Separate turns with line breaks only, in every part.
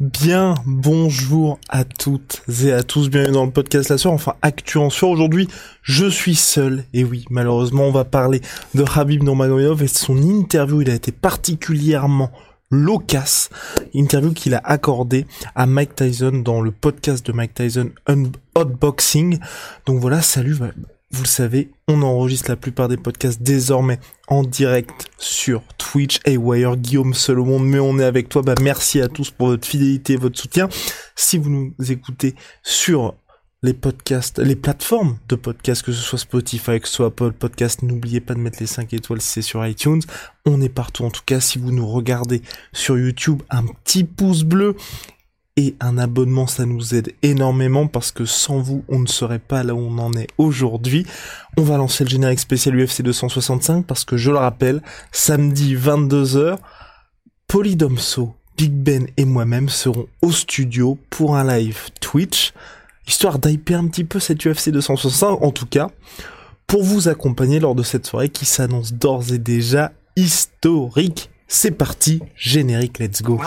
Bien, bonjour à toutes et à tous, bienvenue dans le podcast La Soeur, enfin Actu en. Aujourd'hui, je suis seul, et oui, malheureusement, on va parler de Habib Nurmagomedov et son interview, il a été particulièrement loquace, interview qu'il a accordé à Mike Tyson dans le podcast de Mike Tyson Unboxing. Donc voilà, salut, vous le savez, on enregistre la plupart des podcasts désormais en direct sur Twitch et Wire. Guillaume monde, mais on est avec toi. Bah, merci à tous pour votre fidélité, votre soutien. Si vous nous écoutez sur les podcasts, les plateformes de podcasts, que ce soit Spotify, que ce soit Apple Podcast, n'oubliez pas de mettre les 5 étoiles si c'est sur iTunes. On est partout. En tout cas, si vous nous regardez sur YouTube, un petit pouce bleu et un abonnement, ça nous aide énormément parce que sans vous, on ne serait pas là où on en est aujourd'hui. On va lancer le générique spécial UFC 265 parce que je le rappelle, samedi 22h, Polydomso, Big Ben et moi-même serons au studio pour un live Twitch histoire d'hyper un petit peu cette UFC 265, en tout cas, pour vous accompagner lors de cette soirée qui s'annonce d'ores et déjà historique. C'est parti, générique, let's go.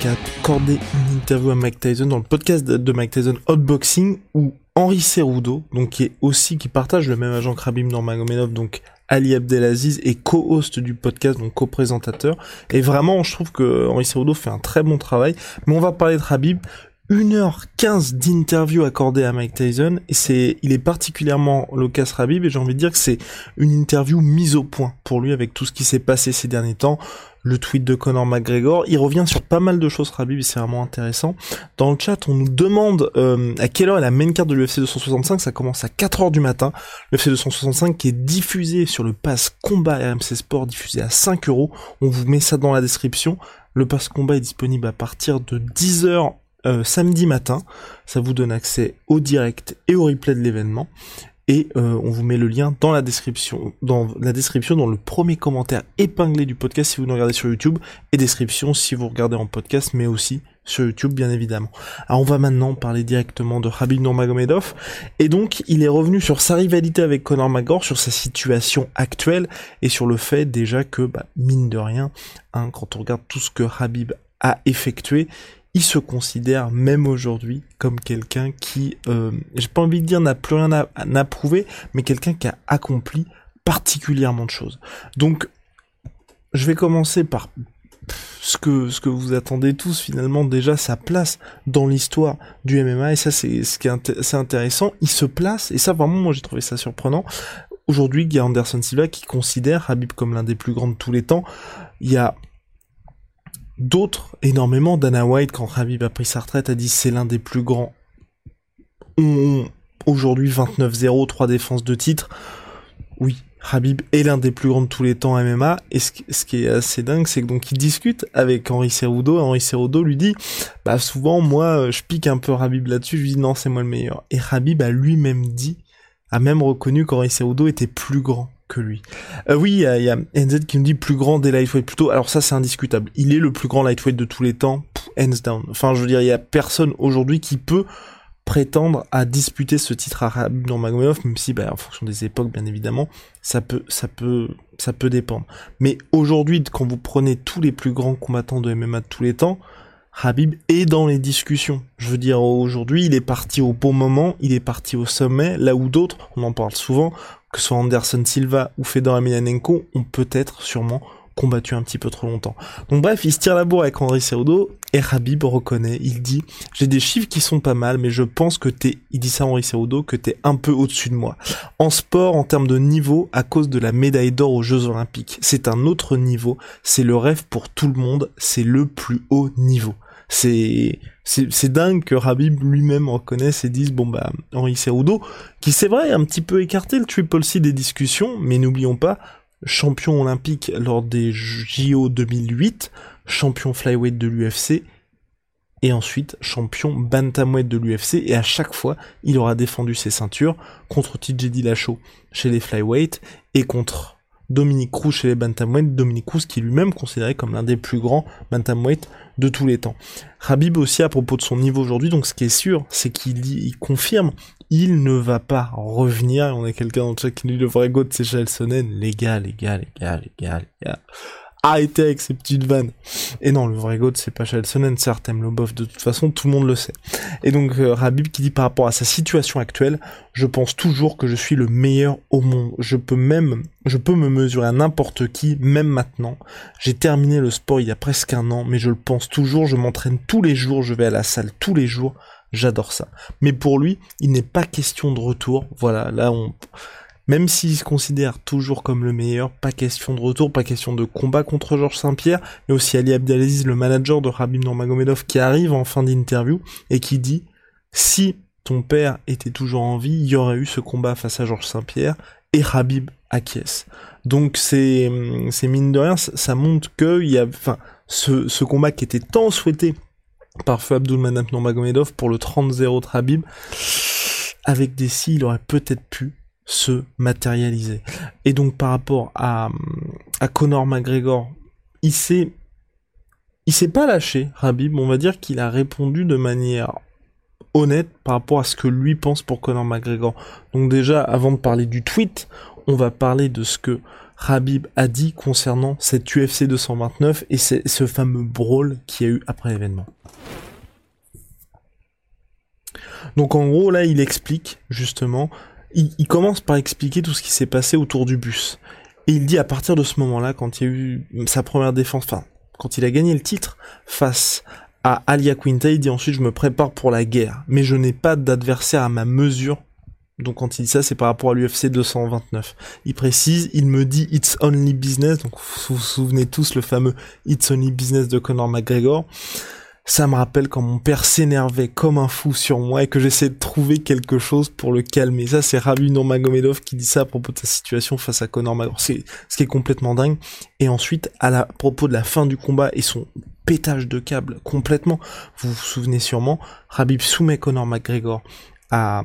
Qui a accordé une interview à Mike Tyson dans le podcast de Mike Tyson Hotboxing où Henri Cerudo, donc qui aussi qui partage le même agent que Rabib Nurmagomedov, donc Ali Abdelaziz est co-host du podcast, donc co-présentateur. Et vraiment, je trouve que Henri Cerudo fait un très bon travail. Mais on va parler de Rabib. 1h15 d'interview accordée à Mike Tyson et c'est il est particulièrement Lucas Rabib et j'ai envie de dire que c'est une interview mise au point pour lui avec tout ce qui s'est passé ces derniers temps le tweet de Conor McGregor. Il revient sur pas mal de choses, Rabib, c'est vraiment intéressant. Dans le chat, on nous demande euh, à quelle heure est la main carte de l'UFC 265. Ça commence à 4h du matin. L'UFC 265 qui est diffusé sur le pass combat RMC Sport, diffusé à 5 euros. On vous met ça dans la description. Le pass combat est disponible à partir de 10h euh, samedi matin. Ça vous donne accès au direct et au replay de l'événement. Et euh, on vous met le lien dans la description, dans la description, dans le premier commentaire épinglé du podcast si vous nous regardez sur YouTube, et description si vous regardez en podcast, mais aussi sur YouTube bien évidemment. Alors on va maintenant parler directement de Habib Nurmagomedov, et donc il est revenu sur sa rivalité avec Conor McGregor, sur sa situation actuelle, et sur le fait déjà que, bah, mine de rien, hein, quand on regarde tout ce que Habib a effectué, il se considère même aujourd'hui comme quelqu'un qui, euh, j'ai pas envie de dire n'a plus rien à, à prouver, mais quelqu'un qui a accompli particulièrement de choses. Donc, je vais commencer par ce que ce que vous attendez tous finalement déjà sa place dans l'histoire du MMA et ça c'est ce qui est intéressant. Il se place et ça vraiment moi j'ai trouvé ça surprenant. Aujourd'hui, Guy Anderson Silva qui considère Habib comme l'un des plus grands de tous les temps. Il y a d'autres énormément. Dana White, quand Habib a pris sa retraite, a dit c'est l'un des plus grands. Aujourd'hui 29-0, 3 défenses de titre. Oui, Habib est l'un des plus grands de tous les temps MMA. Et ce, qui est assez dingue, c'est que donc il discute avec Henri Cerudo. Henri Cerudo lui dit, bah souvent moi je pique un peu Habib là-dessus. Je lui dis non c'est moi le meilleur. Et Habib a lui-même dit, a même reconnu qu'Henri Cerudo était plus grand que lui. Euh, oui, il y, a NZ qui me dit plus grand des lightweight plutôt. Alors ça c'est indiscutable. Il est le plus grand lightweight de tous les temps, hands down. Enfin je veux dire, il y a personne aujourd'hui qui peut prétendre à disputer ce titre à Nurmagomedov, même si, bah, en fonction des époques, bien évidemment, ça peut, ça peut, ça peut dépendre. Mais aujourd'hui, quand vous prenez tous les plus grands combattants de MMA de tous les temps, Habib est dans les discussions. Je veux dire, aujourd'hui, il est parti au bon moment, il est parti au sommet, là où d'autres, on en parle souvent, que ce soit Anderson Silva ou Fedor Emelianenko, ont peut-être sûrement combattu un petit peu trop longtemps. Donc bref, il se tire la bourre avec André Cerudo et Habib reconnaît, il dit j'ai des chiffres qui sont pas mal, mais je pense que t'es, il dit ça à Henri Cerudo, que t'es un peu au-dessus de moi. En sport, en termes de niveau, à cause de la médaille d'or aux Jeux Olympiques, c'est un autre niveau, c'est le rêve pour tout le monde, c'est le plus haut niveau. C'est, c'est, dingue que Habib lui-même reconnaisse et dise bon bah Henri Cerudo, qui c'est vrai un petit peu écarté le Triple C des discussions, mais n'oublions pas champion olympique lors des JO 2008, champion flyweight de l'UFC, et ensuite champion bantamweight de l'UFC, et à chaque fois, il aura défendu ses ceintures contre TJ Dillashaw chez les flyweight, et contre Dominique Cruz chez les bantamweight, Dominique Cruz qui lui-même considéré comme l'un des plus grands bantamweight de tous les temps. Habib aussi à propos de son niveau aujourd'hui, donc ce qui est sûr, c'est qu'il il confirme il ne va pas revenir. On a quelqu'un dans le chat qui dit le vrai goût de c'est Sonnen. Les gars, les gars, les gars, les gars, les gars. Arrêtez avec ces petites vannes. Et non, le vrai goût c'est pas certes, le bof de toute façon, tout le monde le sait. Et donc, euh, Rabib qui dit par rapport à sa situation actuelle, je pense toujours que je suis le meilleur au monde. Je peux même, je peux me mesurer à n'importe qui, même maintenant. J'ai terminé le sport il y a presque un an, mais je le pense toujours, je m'entraîne tous les jours, je vais à la salle tous les jours. J'adore ça. Mais pour lui, il n'est pas question de retour. Voilà, là on... Même s'il se considère toujours comme le meilleur, pas question de retour, pas question de combat contre Georges Saint-Pierre, mais aussi Ali Abdelaziz, le manager de Rabib Nurmagomedov, qui arrive en fin d'interview et qui dit si ton père était toujours en vie, il y aurait eu ce combat face à Georges Saint-Pierre et Rabib acquiesce. Donc c'est mine de rien, ça, montre que y a, enfin, ce, combat qui était tant souhaité par feu Abdulmanap pour le 30-0 Trabib. Avec des si, il aurait peut-être pu se matérialiser. Et donc par rapport à, à Conor McGregor, il s'est il s'est pas lâché, Rabib. On va dire qu'il a répondu de manière honnête par rapport à ce que lui pense pour Conor McGregor. Donc déjà, avant de parler du tweet, on va parler de ce que Rabib a dit concernant cette UFC 229 et ce fameux brawl qu'il y a eu après l'événement. Donc en gros là il explique justement, il, commence par expliquer tout ce qui s'est passé autour du bus. Et il dit à partir de ce moment-là, quand il y a eu sa première défense, enfin quand il a gagné le titre face à Alia Quinta, il dit ensuite je me prépare pour la guerre, mais je n'ai pas d'adversaire à ma mesure donc quand il dit ça, c'est par rapport à l'UFC 229. Il précise, il me dit It's only business. Donc vous vous souvenez tous le fameux It's only business de Conor McGregor. Ça me rappelle quand mon père s'énervait comme un fou sur moi et que j'essayais de trouver quelque chose pour le calmer. Ça, c'est Rabi Magomedov qui dit ça à propos de sa situation face à Conor McGregor. Ce qui est complètement dingue. Et ensuite, à, propos de la fin du combat et son pétage de câble complètement, vous vous souvenez sûrement, Rabib soumet Conor McGregor à,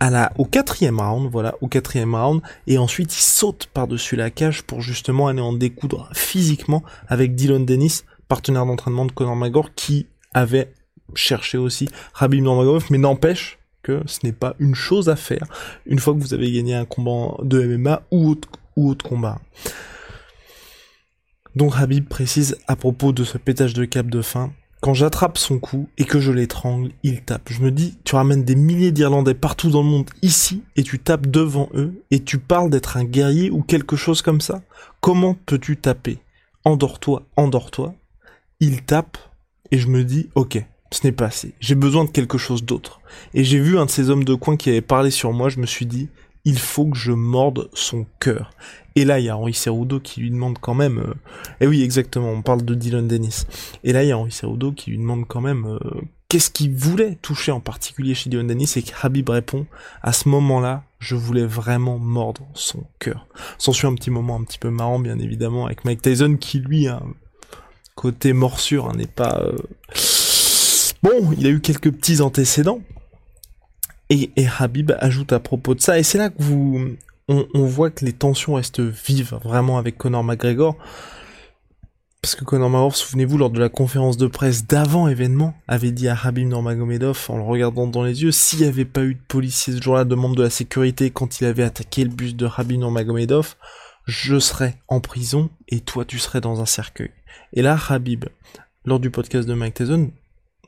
à la, au quatrième round, voilà, au quatrième round, et ensuite il saute par-dessus la cage pour justement aller en découdre physiquement avec Dylan Dennis, partenaire d'entraînement de Conor McGregor, qui avait cherché aussi Rabib Nurmagomedov, mais n'empêche que ce n'est pas une chose à faire une fois que vous avez gagné un combat de MMA ou autre, ou autre combat. Donc Habib précise à propos de ce pétage de cap de fin, quand j'attrape son cou et que je l'étrangle, il tape. Je me dis, tu ramènes des milliers d'Irlandais partout dans le monde ici et tu tapes devant eux et tu parles d'être un guerrier ou quelque chose comme ça. Comment peux-tu taper? Endors-toi, endors-toi. Il tape et je me dis, ok, ce n'est pas assez. J'ai besoin de quelque chose d'autre. Et j'ai vu un de ces hommes de coin qui avait parlé sur moi, je me suis dit, il faut que je morde son cœur. Et là, il y a Henri Cerudo qui lui demande quand même... Euh... Eh oui, exactement, on parle de Dylan Dennis. Et là, il y a Henri Cerudo qui lui demande quand même euh, qu'est-ce qu'il voulait toucher en particulier chez Dylan Dennis et Habib répond, à ce moment-là, je voulais vraiment mordre son cœur. S'en suit un petit moment un petit peu marrant, bien évidemment, avec Mike Tyson qui, lui, a côté morsure, hein, n'est pas... Euh, bon, il a eu quelques petits antécédents, et, et, Habib ajoute à propos de ça, et c'est là que vous, on, voit que les tensions restent vives vraiment avec Conor McGregor. parce que Conor McGregor, souvenez-vous, lors de la conférence de presse d'avant événement, avait dit à Habib Nurmagomedov, en le regardant dans les yeux, s'il n'y avait pas eu de policiers ce jour-là, de membres de la sécurité, quand il avait attaqué le bus de Habib Nurmagomedov, je serais en prison et toi tu serais dans un cercueil. Et là, Habib, lors du podcast de Mike Tyson,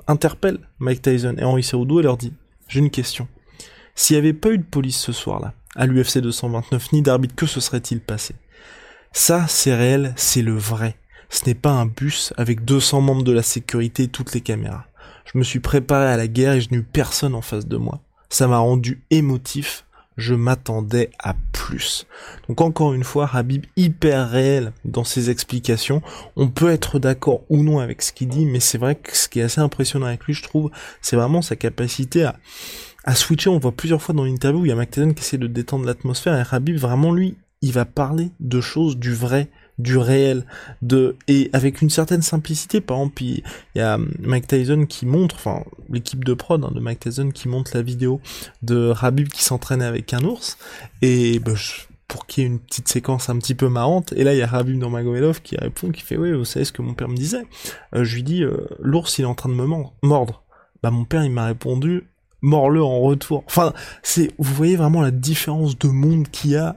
interpelle Mike Tyson et Henri Cerudo et leur dit, j'ai une question. S'il n'y avait pas eu de police ce soir-là, à l'UFC 229, ni d'arbitre, que se serait-il passé? Ça, c'est réel, c'est le vrai. Ce n'est pas un bus avec 200 membres de la sécurité et toutes les caméras. Je me suis préparé à la guerre et je n'ai eu personne en face de moi. Ça m'a rendu émotif. Je m'attendais à plus. Donc encore une fois, Habib hyper réel dans ses explications. On peut être d'accord ou non avec ce qu'il dit, mais c'est vrai que ce qui est assez impressionnant avec lui, je trouve, c'est vraiment sa capacité à, switcher. On voit plusieurs fois dans l'interview où il y a McTaven qui essaie de détendre l'atmosphère et Habib vraiment lui, il va parler de choses du vrai, du réel, de et avec une certaine simplicité. Par exemple, il y a Mike Tyson qui montre, enfin l'équipe de prod hein, de Mike Tyson qui montre la vidéo de Habib qui s'entraînait avec un ours et bah, pour qu'il y ait une petite séquence un petit peu marrante. Et là, il y a Habib Nurmagomedov qui répond, qui fait, oui, vous savez ce que mon père me disait? Euh, je lui dis, euh, l'ours, il est en train de me mordre. Bah, mon père, il m'a répondu, mords-le en retour. Enfin, c'est, vous voyez vraiment la différence de monde qu'il y a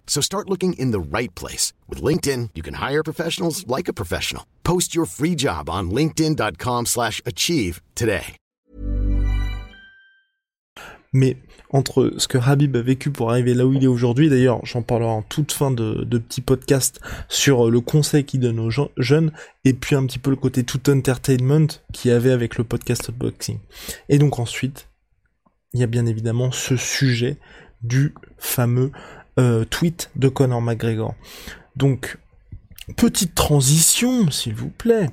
So start looking in the right place. With LinkedIn, you can hire professionals like a professional. Post your free job on linkedin.com slash achieve today.
Mais entre ce que Habib a vécu pour arriver là où il est aujourd'hui, d'ailleurs j'en parlerai en toute fin de, petits podcasts sur le conseil qu'il donne aux jeunes, et puis un petit peu le côté tout entertainment qu'il y avait avec le podcast Boxing. Et donc ensuite, il y a bien évidemment ce sujet du fameux euh, tweet de Conor McGregor. Donc, petite transition, s'il vous plaît.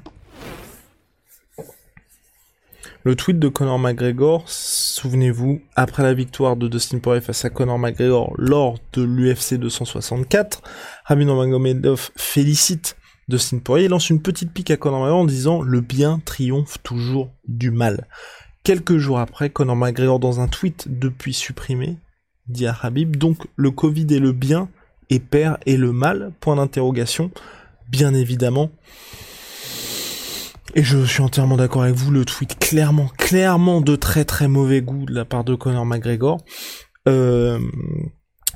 Le tweet de Conor McGregor, souvenez-vous, après la victoire de Dustin Poirier face à Conor McGregor lors de l'UFC 264, Rabin Magomedov félicite Dustin Poirier et lance une petite pique à Conor McGregor en disant le bien triomphe toujours du mal. Quelques jours après, Conor McGregor dans un tweet depuis supprimé dit à Habib. Donc le Covid est le bien et père est le mal? Point d'interrogation. Bien évidemment. Et je suis entièrement d'accord avec vous, le tweet clairement, clairement de très très mauvais goût de la part de Conor McGregor. Euh,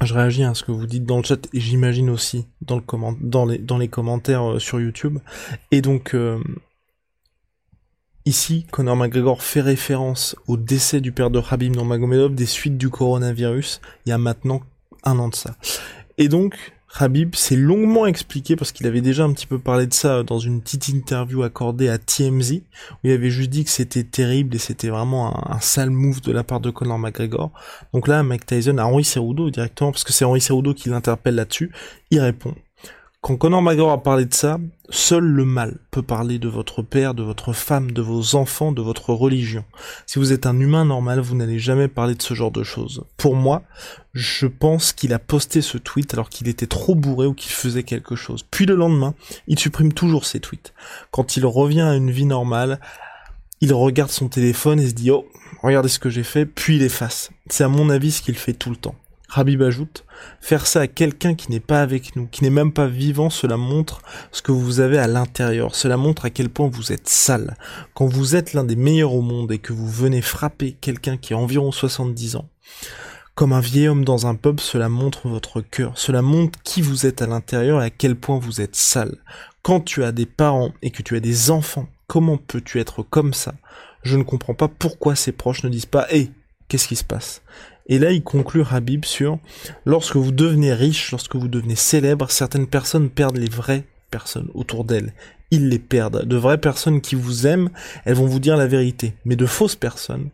je réagis à ce que vous dites dans le chat et j'imagine aussi dans, le dans, les, dans les commentaires euh, sur YouTube. Et donc, euh, Ici, Conor McGregor fait référence au décès du père de Habib Nurmagomedov des suites du coronavirus il y a maintenant un an de ça. Et donc, Habib s'est longuement expliqué parce qu'il avait déjà un petit peu parlé de ça dans une petite interview accordée à TMZ où il avait juste dit que c'était terrible et c'était vraiment un, sale move de la part de Conor McGregor. Donc là, Mike Tyson à Henri Cerudo directement parce que c'est Henri Cerudo qui l'interpelle là-dessus, il répond quand Conor McGregor a parlé de ça, seul le mal peut parler de votre père, de votre femme, de vos enfants, de votre religion. Si vous êtes un humain normal, vous n'allez jamais parler de ce genre de choses. Pour moi, je pense qu'il a posté ce tweet alors qu'il était trop bourré ou qu'il faisait quelque chose. Puis le lendemain, il supprime toujours ses tweets. Quand il revient à une vie normale, il regarde son téléphone et se dit oh, regardez ce que j'ai fait, puis il efface. C'est à mon avis ce qu'il fait tout le temps. Rabib ajoute, faire ça à quelqu'un qui n'est pas avec nous, qui n'est même pas vivant, cela montre ce que vous avez à l'intérieur, cela montre à quel point vous êtes sale. Quand vous êtes l'un des meilleurs au monde et que vous venez frapper quelqu'un qui a environ 70 ans, comme un vieil homme dans un pub, cela montre votre cœur, cela montre qui vous êtes à l'intérieur et à quel point vous êtes sale. Quand tu as des parents et que tu as des enfants, comment peux-tu être comme ça? Je ne comprends pas pourquoi ses proches ne disent pas Hé, qu'est-ce qui se passe? Et là, il conclut Habib sur lorsque vous devenez riche, lorsque vous devenez célèbre, certaines personnes perdent les vraies personnes autour d'elles. Ils les perdent. De vraies personnes qui vous aiment, elles vont vous dire la vérité. Mais de fausses personnes,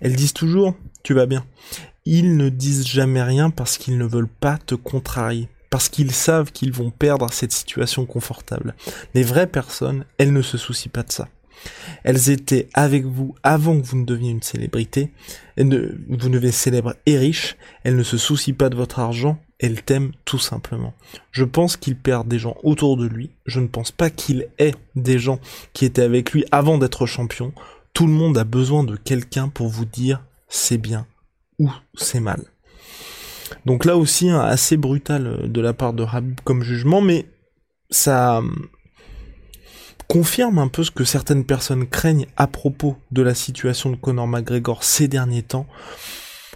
elles disent toujours tu vas bien. Ils ne disent jamais rien parce qu'ils ne veulent pas te contrarier. Parce qu'ils savent qu'ils vont perdre cette situation confortable. Les vraies personnes, elles ne se soucient pas de ça. Elles étaient avec vous avant que vous ne deveniez une célébrité. vous ne devenez célèbre et riche. Elles ne se soucient pas de votre argent. Elles t'aiment tout simplement. Je pense qu'il perd des gens autour de lui. Je ne pense pas qu'il ait des gens qui étaient avec lui avant d'être champion. Tout le monde a besoin de quelqu'un pour vous dire c'est bien ou c'est mal. Donc là aussi, assez brutal euh, de la part de Habib comme jugement, mais ça euh, confirme un peu ce que certaines personnes craignent à propos de la situation de Conor McGregor ces derniers temps.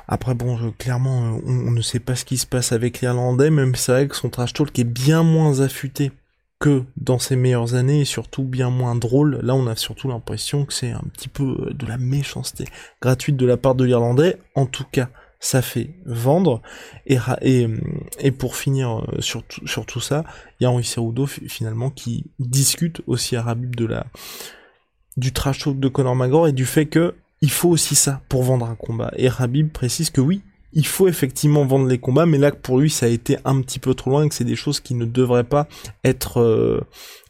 Après bon, clairement, on, ne sait pas ce qui se passe avec l'Irlandais, même c'est vrai que son trash talk est bien moins affûté que dans ses meilleures années et surtout bien moins drôle. Là, on a surtout l'impression que c'est un petit peu euh, de la méchanceté gratuite de la part de l'Irlandais. En tout cas, ça fait vendre. Et, pour finir euh, sur, sur tout ça, il y a Henri Cerudo finalement qui discute aussi à Rabib de la du trash talk de Conor McGregor et du fait que il faut aussi ça pour vendre un combat. Et Rabib précise que oui, il faut effectivement vendre les combats, mais là pour lui ça a été un petit peu trop loin et que c'est des choses qui ne devraient pas être euh,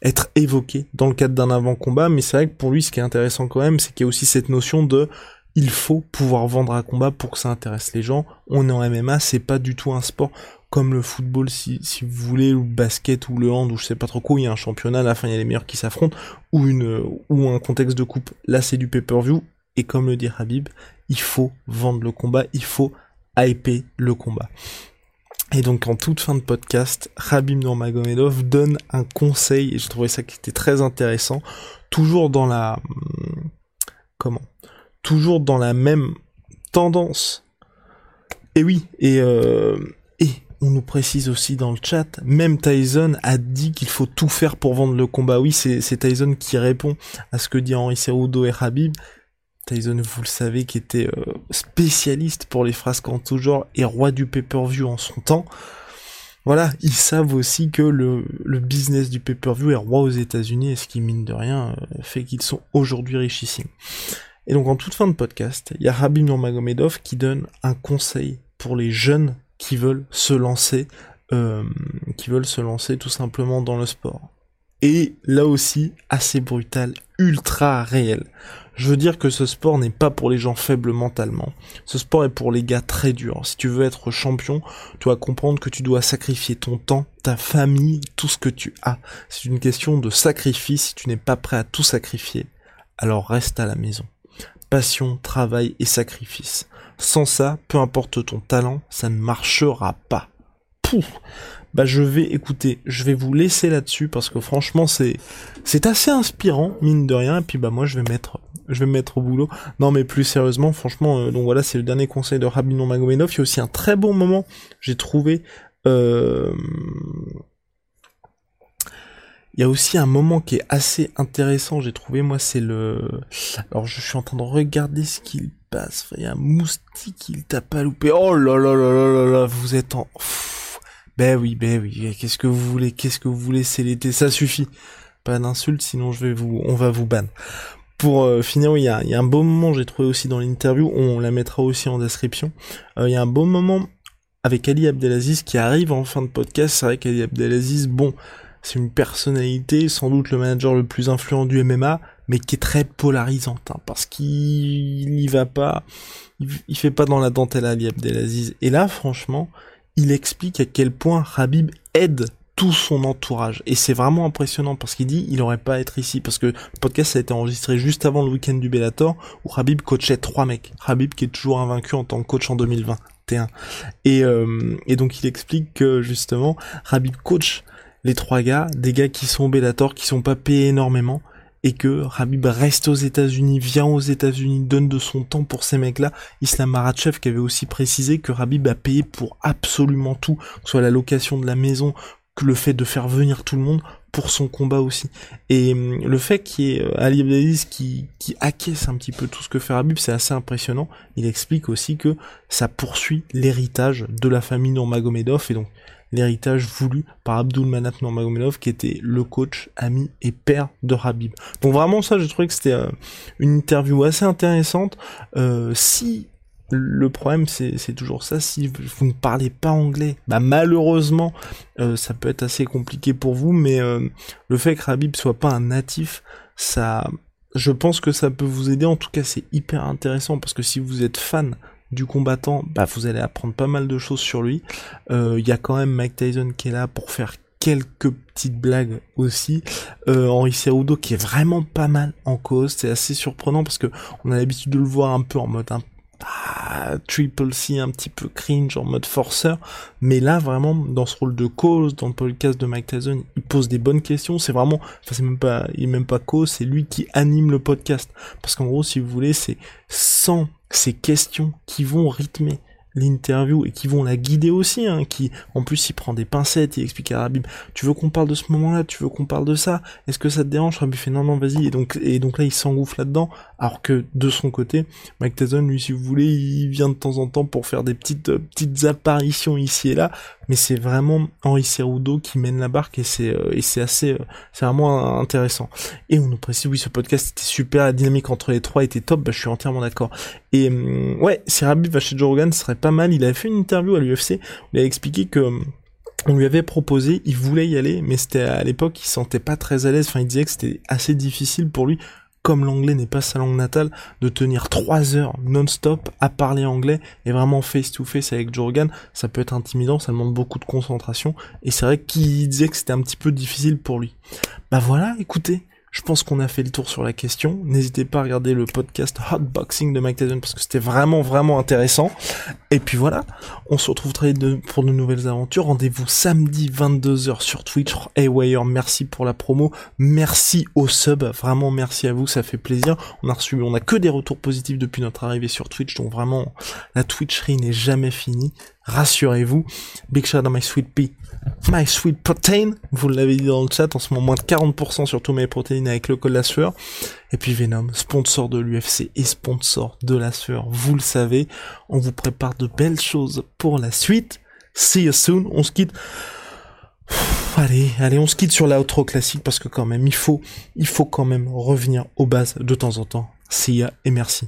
être évoquées dans le cadre d'un avant-combat. Mais c'est vrai que pour lui ce qui est intéressant quand même, c'est qu'il y a aussi cette notion de il faut pouvoir vendre un combat pour que ça intéresse les gens. On est en MMA, c'est pas du tout un sport comme le football si, vous voulez, ou le basket ou le hand ou je sais pas trop quoi, il y a un championnat, à la fin il y a les meilleurs qui s'affrontent, ou un contexte de coupe. Là c'est du pay-per-view, et comme le dit Habib, il faut vendre le combat, il faut hyper le combat. Et donc en toute fin de podcast, Habib Nurmagomedov donne un conseil, et je trouvais ça qui était très intéressant, toujours dans la... Hum, comment? Toujours dans la même tendance. Et oui, et, euh, et on nous précise aussi dans le chat, même Tyson a dit qu'il faut tout faire pour vendre le combat. Oui, c'est Tyson qui répond à ce que dit Henri Cerudo et Habib. Tyson, vous le savez, qui était euh, spécialiste pour les frasques en tout genre et roi du pay-per-view en son temps. Voilà, ils savent aussi que le, le business du pay-per-view est roi aux États-Unis et ce qui, mine de rien, euh, fait qu'ils sont aujourd'hui richissimes. Et donc en toute fin de podcast, il y a Rabim Nurmagomedov qui donne un conseil pour les jeunes qui veulent se lancer, euh, qui veulent se lancer tout simplement dans le sport. Et là aussi, assez brutal, ultra réel. Je veux dire que ce sport n'est pas pour les gens faibles mentalement. Ce sport est pour les gars très durs. Si tu veux être champion, tu dois comprendre que tu dois sacrifier ton temps, ta famille, tout ce que tu as. C'est une question de sacrifice. Si tu n'es pas prêt à tout sacrifier, alors reste à la maison passion, travail et sacrifice. Sans ça, peu importe ton talent, ça ne marchera pas. Pouf bah je vais écouter, je vais vous laisser là-dessus parce que franchement c'est c'est assez inspirant mine de rien et puis bah moi je vais mettre je vais me mettre au boulot. Non mais plus sérieusement, franchement euh, donc voilà, c'est le dernier conseil de Rabinon Magomedov, il y a aussi un très bon moment, j'ai trouvé euh, il y a aussi un moment qui est assez intéressant, j'ai trouvé, moi, c'est le... Alors, je suis en train de regarder ce qu'il passe. Il y a un moustique, il t'a pas loupé. Oh là là là là là là, vous êtes en... ben oui, ben oui, qu'est-ce que vous voulez, qu'est-ce que vous voulez, c'est l'été, ça suffit. Pas d'insultes, sinon je vais vous, on va vous ban. Pour euh, finir, il y a, y a un beau moment, j'ai trouvé aussi dans l'interview, on la mettra aussi en description. Euh, il y a un beau moment avec Ali Abdelaziz qui arrive en fin de podcast. C'est vrai qu'Ali Abdelaziz, bon, c'est une personnalité, sans doute le manager le plus influent du MMA, mais qui est très polarisante, hein, parce qu'il n'y va pas, il, fait pas dans la dentelle à Ali Abdelaziz. Et là, franchement, il explique à quel point Habib aide tout son entourage. Et c'est vraiment impressionnant parce qu'il dit il aurait pas à être ici. Parce que le podcast a été enregistré juste avant le week-end du Bellator où Habib coachait trois mecs. Habib qui est toujours invaincu en tant que coach en 2021. Et, euh, et donc il explique que justement Habib coach les trois gars, des gars qui sont Bellator, qui sont pas payés énormément, et que Rabib reste aux États-Unis, vient aux États-Unis, donne de son temps pour ces mecs-là. Islam Maratchev qui avait aussi précisé que Rabib a payé pour absolument tout, que soit la location de la maison, que le fait de faire venir tout le monde pour son combat aussi. Et hum, le fait qu'il y ait euh, Ali Abdelaziz qui, qui acquiesce un petit peu tout ce que fait Rabib, c'est assez impressionnant. Il explique aussi que ça poursuit l'héritage de la famille Nurmagomedov et donc l'héritage voulu par Abdul Manap Nurmagomedov qui était le coach, ami et père de Habib. Donc vraiment ça, j'ai trouvé que c'était euh, une interview assez intéressante. Euh, si le problème c'est toujours ça, si vous ne parlez pas anglais, bah malheureusement euh, ça peut être assez compliqué pour vous, mais le fait que Habib soit pas un natif, ça je pense que ça peut vous aider. En tout cas, c'est hyper intéressant parce que si vous êtes fan du combattant, bah vous allez apprendre pas mal de choses sur lui. Il y a quand même Mike Tyson qui est là pour faire quelques petites blagues aussi. Euh, Henri Cerudo qui est vraiment pas mal en cause. C'est assez surprenant parce que on a l'habitude de le voir un peu en mode un ah, triple C un petit peu cringe en mode forceur mais là vraiment dans ce rôle de cause dans le podcast de Mike Tyson il pose des bonnes questions c'est vraiment enfin c'est même pas il est même pas cause c'est lui qui anime le podcast parce qu'en gros si vous voulez c'est sans ces questions qui vont rythmer l'interview et qui vont la guider aussi, hein, qui en plus il prend des pincettes, il explique à Rabib, tu veux qu'on parle de ce moment-là, tu veux qu'on parle de ça, est-ce que ça te dérange? Rabib fait non non vas-y et donc et donc là il s'engouffre là-dedans, alors que de son côté, Mike Tyson lui si vous voulez il vient de temps en temps pour faire des petites euh, petites apparitions ici et là, mais c'est vraiment Henri Cerudo qui mène la barque et c'est euh, et c'est assez euh, c'est vraiment intéressant. Et on nous précise oui ce podcast était super, la dynamique entre les trois était top, bah, je suis entièrement d'accord. Et hum, ouais, si Rabib va chez Joe Rogan, ce serait pas mal. Il avait fait une interview à l'UFC où il a expliqué que hum, on lui avait proposé, il voulait y aller, mais c'était à l'époque, il se sentait pas très à l'aise. Enfin, il disait que c'était assez difficile pour lui comme l'anglais n'est pas sa langue natale, de tenir trois heures non-stop à parler anglais et vraiment face-to-face avec Jorgan, ça peut être intimidant, ça demande beaucoup de concentration, et c'est vrai qu'il disait que c'était un petit peu difficile pour lui. Bah voilà, écoutez, je pense qu'on a fait le tour sur la question. N'hésitez pas à regarder le podcast Hotboxing de Mike Tyson parce que c'était vraiment vraiment intéressant. Et puis voilà, on se retrouve très vite pour de nouvelles aventures. Rendez-vous samedi 22h sur Twitch. Hey Wire, merci pour la promo. Merci au sub. Vraiment merci à vous, ça fait plaisir. On a reçu, on a que des retours positifs depuis notre arrivée sur Twitch. Donc vraiment, la Twitcherie n'est jamais finie. Rassurez-vous. Big shout out my sweet pea. My Sweet Protein, vous l'avez dit dans le chat, en ce moment moins de 40% sur tous mes protéines avec le code la sueur. Et puis Venom, sponsor de l'UFC et sponsor de la sueur, vous le savez. On vous prépare de belles choses pour la suite. See you soon, on se quitte. allez, allez, on se quitte sur l'outro classique parce que quand même, il faut, il faut quand même revenir aux bases de temps en temps. See ya et merci.